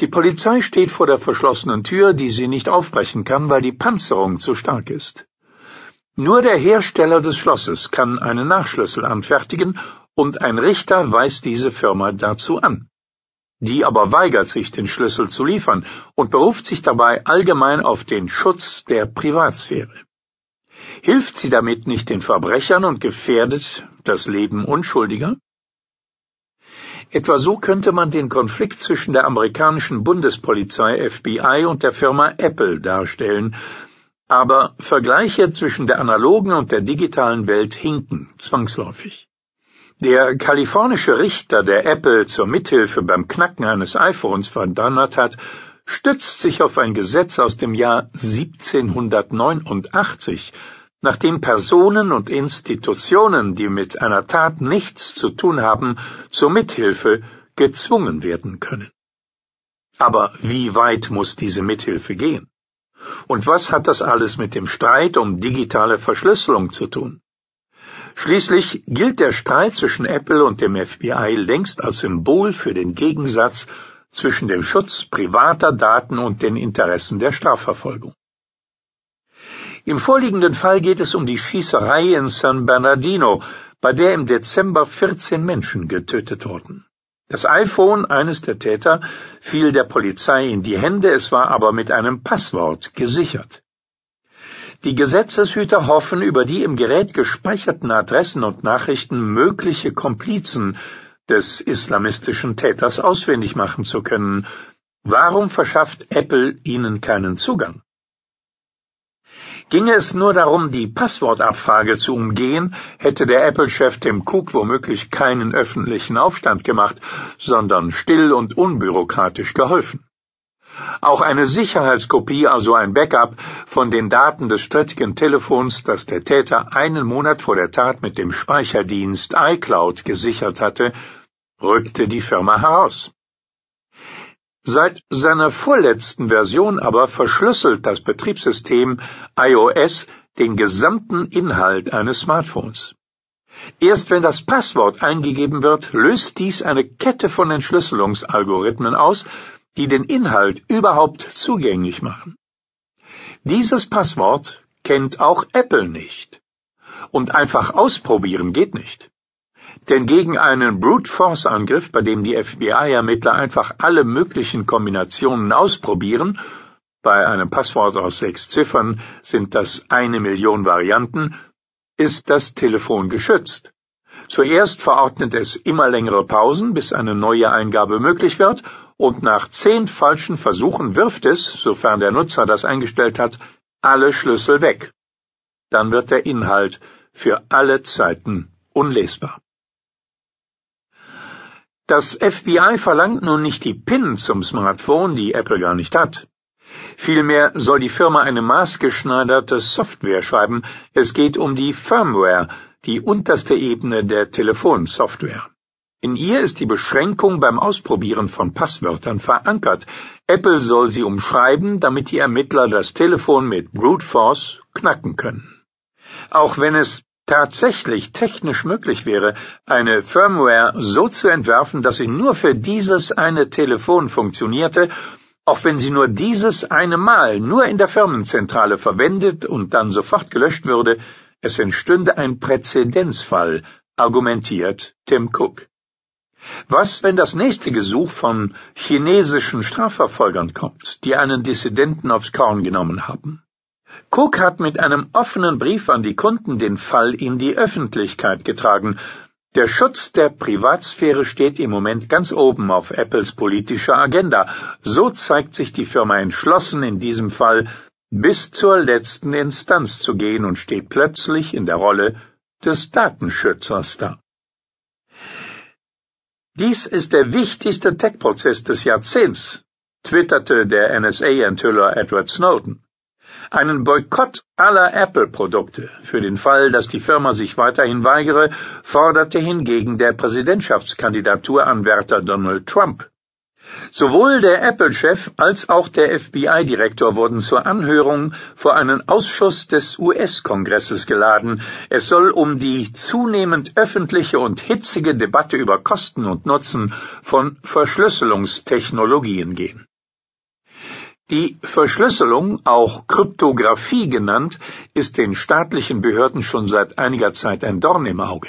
Die Polizei steht vor der verschlossenen Tür, die sie nicht aufbrechen kann, weil die Panzerung zu stark ist. Nur der Hersteller des Schlosses kann einen Nachschlüssel anfertigen und ein Richter weist diese Firma dazu an. Die aber weigert sich, den Schlüssel zu liefern und beruft sich dabei allgemein auf den Schutz der Privatsphäre. Hilft sie damit nicht den Verbrechern und gefährdet das Leben Unschuldiger? Etwa so könnte man den Konflikt zwischen der amerikanischen Bundespolizei FBI und der Firma Apple darstellen, aber Vergleiche zwischen der analogen und der digitalen Welt hinken zwangsläufig. Der kalifornische Richter, der Apple zur Mithilfe beim Knacken eines iPhones verdonnert hat, stützt sich auf ein Gesetz aus dem Jahr 1789, nachdem Personen und Institutionen, die mit einer Tat nichts zu tun haben, zur Mithilfe gezwungen werden können. Aber wie weit muss diese Mithilfe gehen? Und was hat das alles mit dem Streit um digitale Verschlüsselung zu tun? Schließlich gilt der Streit zwischen Apple und dem FBI längst als Symbol für den Gegensatz zwischen dem Schutz privater Daten und den Interessen der Strafverfolgung. Im vorliegenden Fall geht es um die Schießerei in San Bernardino, bei der im Dezember 14 Menschen getötet wurden. Das iPhone eines der Täter fiel der Polizei in die Hände, es war aber mit einem Passwort gesichert. Die Gesetzeshüter hoffen, über die im Gerät gespeicherten Adressen und Nachrichten mögliche Komplizen des islamistischen Täters ausfindig machen zu können. Warum verschafft Apple ihnen keinen Zugang? Ginge es nur darum, die Passwortabfrage zu umgehen, hätte der Apple-Chef Tim Cook womöglich keinen öffentlichen Aufstand gemacht, sondern still und unbürokratisch geholfen. Auch eine Sicherheitskopie, also ein Backup von den Daten des strittigen Telefons, das der Täter einen Monat vor der Tat mit dem Speicherdienst iCloud gesichert hatte, rückte die Firma heraus. Seit seiner vorletzten Version aber verschlüsselt das Betriebssystem iOS den gesamten Inhalt eines Smartphones. Erst wenn das Passwort eingegeben wird, löst dies eine Kette von Entschlüsselungsalgorithmen aus, die den Inhalt überhaupt zugänglich machen. Dieses Passwort kennt auch Apple nicht. Und einfach ausprobieren geht nicht. Denn gegen einen Brute Force Angriff, bei dem die FBI-Ermittler einfach alle möglichen Kombinationen ausprobieren, bei einem Passwort aus sechs Ziffern sind das eine Million Varianten, ist das Telefon geschützt. Zuerst verordnet es immer längere Pausen, bis eine neue Eingabe möglich wird, und nach zehn falschen Versuchen wirft es, sofern der Nutzer das eingestellt hat, alle Schlüssel weg. Dann wird der Inhalt für alle Zeiten unlesbar. Das FBI verlangt nun nicht die PIN zum Smartphone, die Apple gar nicht hat. Vielmehr soll die Firma eine maßgeschneiderte Software schreiben. Es geht um die Firmware, die unterste Ebene der Telefonsoftware. In ihr ist die Beschränkung beim Ausprobieren von Passwörtern verankert. Apple soll sie umschreiben, damit die Ermittler das Telefon mit Brute Force knacken können. Auch wenn es tatsächlich technisch möglich wäre, eine Firmware so zu entwerfen, dass sie nur für dieses eine Telefon funktionierte, auch wenn sie nur dieses eine Mal nur in der Firmenzentrale verwendet und dann sofort gelöscht würde, es entstünde ein Präzedenzfall, argumentiert Tim Cook. Was, wenn das nächste Gesuch von chinesischen Strafverfolgern kommt, die einen Dissidenten aufs Korn genommen haben? Cook hat mit einem offenen Brief an die Kunden den Fall in die Öffentlichkeit getragen. Der Schutz der Privatsphäre steht im Moment ganz oben auf Apples politischer Agenda. So zeigt sich die Firma entschlossen, in diesem Fall bis zur letzten Instanz zu gehen und steht plötzlich in der Rolle des Datenschützers da. Dies ist der wichtigste Tech-Prozess des Jahrzehnts, twitterte der NSA-Enthüller Edward Snowden einen Boykott aller Apple-Produkte. Für den Fall, dass die Firma sich weiterhin weigere, forderte hingegen der Präsidentschaftskandidatur Anwärter Donald Trump. Sowohl der Apple-Chef als auch der FBI-Direktor wurden zur Anhörung vor einen Ausschuss des US-Kongresses geladen. Es soll um die zunehmend öffentliche und hitzige Debatte über Kosten und Nutzen von Verschlüsselungstechnologien gehen. Die Verschlüsselung, auch Kryptographie genannt, ist den staatlichen Behörden schon seit einiger Zeit ein Dorn im Auge.